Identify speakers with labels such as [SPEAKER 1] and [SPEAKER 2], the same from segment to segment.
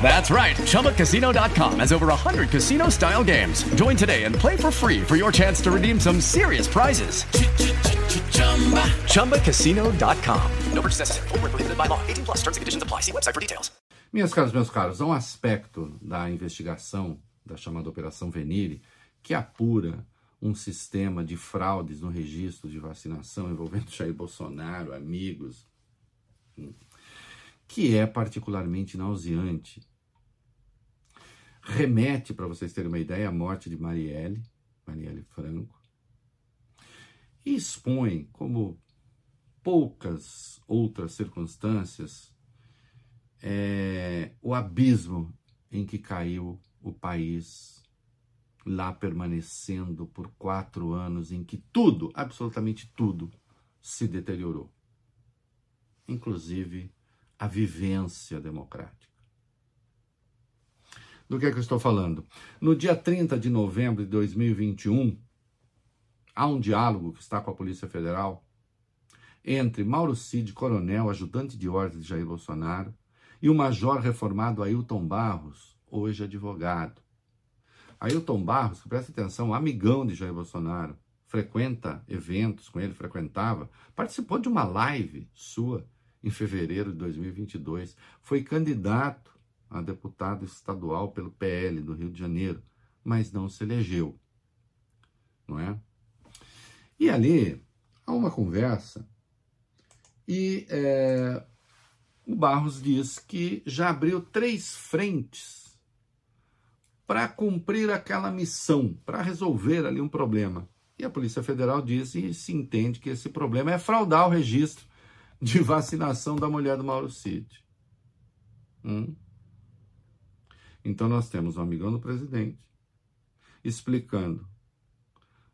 [SPEAKER 1] That's right. ChumbaCasino.com has over 100 casino style games. Join today and play for free for your chance to redeem some serious prizes. ChumbaCasino.com. No purchase necessary. Void where prohibited by law. 18 plus terms and conditions apply. See website for details.
[SPEAKER 2] Minhas caras, meus caros, há um aspecto da investigação da chamada Operação Venire que apura um sistema de fraudes no registro de vacinação envolvendo Jair Bolsonaro, amigos, que é particularmente nauseante. Remete, para vocês terem uma ideia, à morte de Marielle, Marielle Franco, e expõe, como poucas outras circunstâncias, é, o abismo em que caiu o país, lá permanecendo por quatro anos, em que tudo, absolutamente tudo, se deteriorou, inclusive a vivência democrática. Do que é que eu estou falando? No dia 30 de novembro de 2021, há um diálogo que está com a Polícia Federal entre Mauro Cid, coronel, ajudante de ordem de Jair Bolsonaro, e o major reformado Ailton Barros, hoje advogado. Ailton Barros, presta atenção, amigão de Jair Bolsonaro, frequenta eventos com ele, frequentava, participou de uma live sua em fevereiro de 2022. Foi candidato a deputado estadual pelo PL do Rio de Janeiro, mas não se elegeu. Não é? E ali há uma conversa e é, o Barros diz que já abriu três frentes para cumprir aquela missão, para resolver ali um problema. E a Polícia Federal diz e se entende que esse problema é fraudar o registro de vacinação da mulher do Mauro Cid. Hum? Então nós temos um amigão do presidente explicando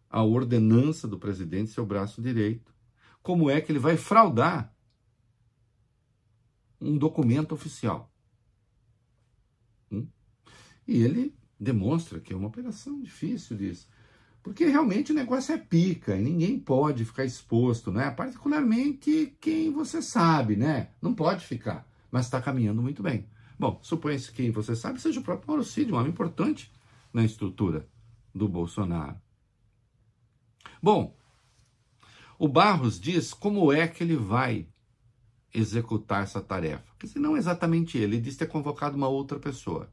[SPEAKER 2] a ordenança do presidente, seu braço direito, como é que ele vai fraudar um documento oficial. Hum? E ele demonstra que é uma operação difícil disso. Porque realmente o negócio é pica e ninguém pode ficar exposto, né? Particularmente quem você sabe, né? Não pode ficar, mas está caminhando muito bem. Bom, supõe-se que você sabe seja o próprio Mauro Cid, um homem importante na estrutura do Bolsonaro. Bom, o Barros diz como é que ele vai executar essa tarefa. Quer dizer, não exatamente ele, ele diz ter convocado uma outra pessoa.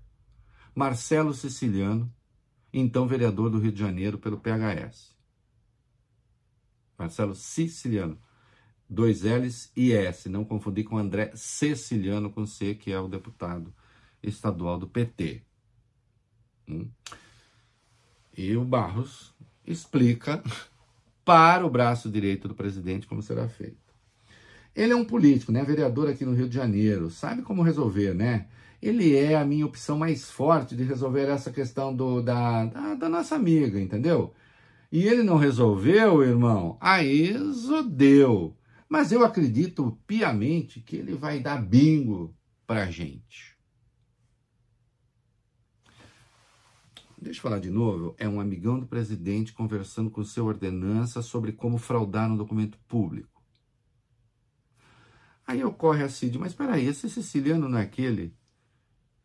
[SPEAKER 2] Marcelo Siciliano, então vereador do Rio de Janeiro pelo PHS. Marcelo Siciliano. Dois L's e S, não confundir com André Ceciliano com C, que é o deputado estadual do PT. Hum. E o Barros explica para o braço direito do presidente como será feito. Ele é um político, né? Vereador aqui no Rio de Janeiro, sabe como resolver, né? Ele é a minha opção mais forte de resolver essa questão do, da, da, da nossa amiga, entendeu? E ele não resolveu, irmão, aí zodeu. Mas eu acredito piamente que ele vai dar bingo pra gente. Deixa eu falar de novo. É um amigão do presidente conversando com seu ordenança sobre como fraudar um documento público. Aí ocorre a Cid, mas peraí, esse siciliano não é aquele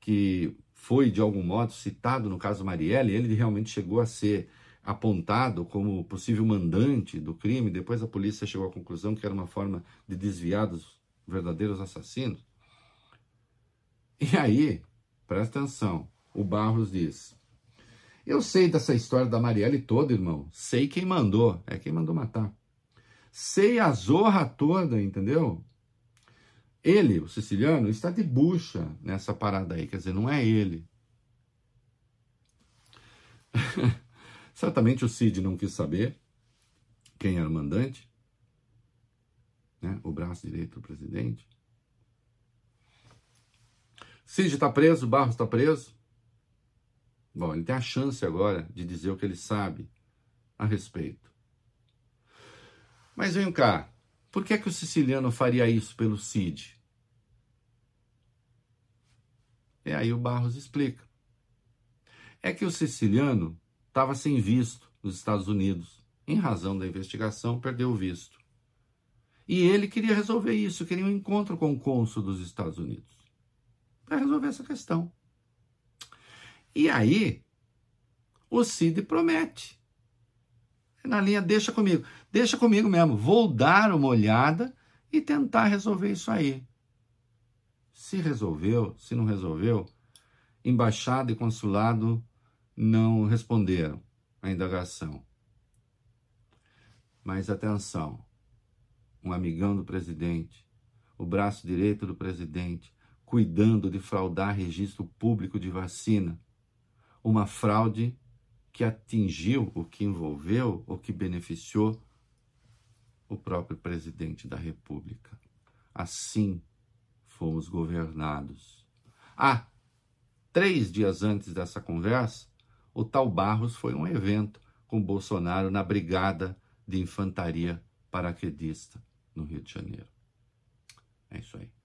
[SPEAKER 2] que foi de algum modo citado no caso Marielle? Ele realmente chegou a ser apontado como possível mandante do crime, depois a polícia chegou à conclusão que era uma forma de desviar dos verdadeiros assassinos. E aí, presta atenção, o Barros diz: Eu sei dessa história da Marielle toda, irmão. Sei quem mandou, é quem mandou matar. ceia a zorra toda, entendeu? Ele, o siciliano, está de bucha nessa parada aí, quer dizer, não é ele. Certamente o Cid não quis saber quem era o mandante, né? o braço direito do presidente. Cid está preso, Barros está preso. Bom, ele tem a chance agora de dizer o que ele sabe a respeito. Mas vem cá, por que, é que o siciliano faria isso pelo Cid? E aí o Barros explica. É que o siciliano estava sem visto nos Estados Unidos. Em razão da investigação, perdeu o visto. E ele queria resolver isso, queria um encontro com o cônsul dos Estados Unidos para resolver essa questão. E aí, o Cid promete. Na linha, deixa comigo. Deixa comigo mesmo. Vou dar uma olhada e tentar resolver isso aí. Se resolveu, se não resolveu, embaixada e consulado não responderam à indagação. Mas atenção, um amigão do presidente, o braço direito do presidente, cuidando de fraudar registro público de vacina, uma fraude que atingiu, o que envolveu, o que beneficiou o próprio presidente da República. Assim fomos governados. Ah, três dias antes dessa conversa, o tal Barros foi um evento com Bolsonaro na Brigada de Infantaria Paraquedista, no Rio de Janeiro. É isso aí.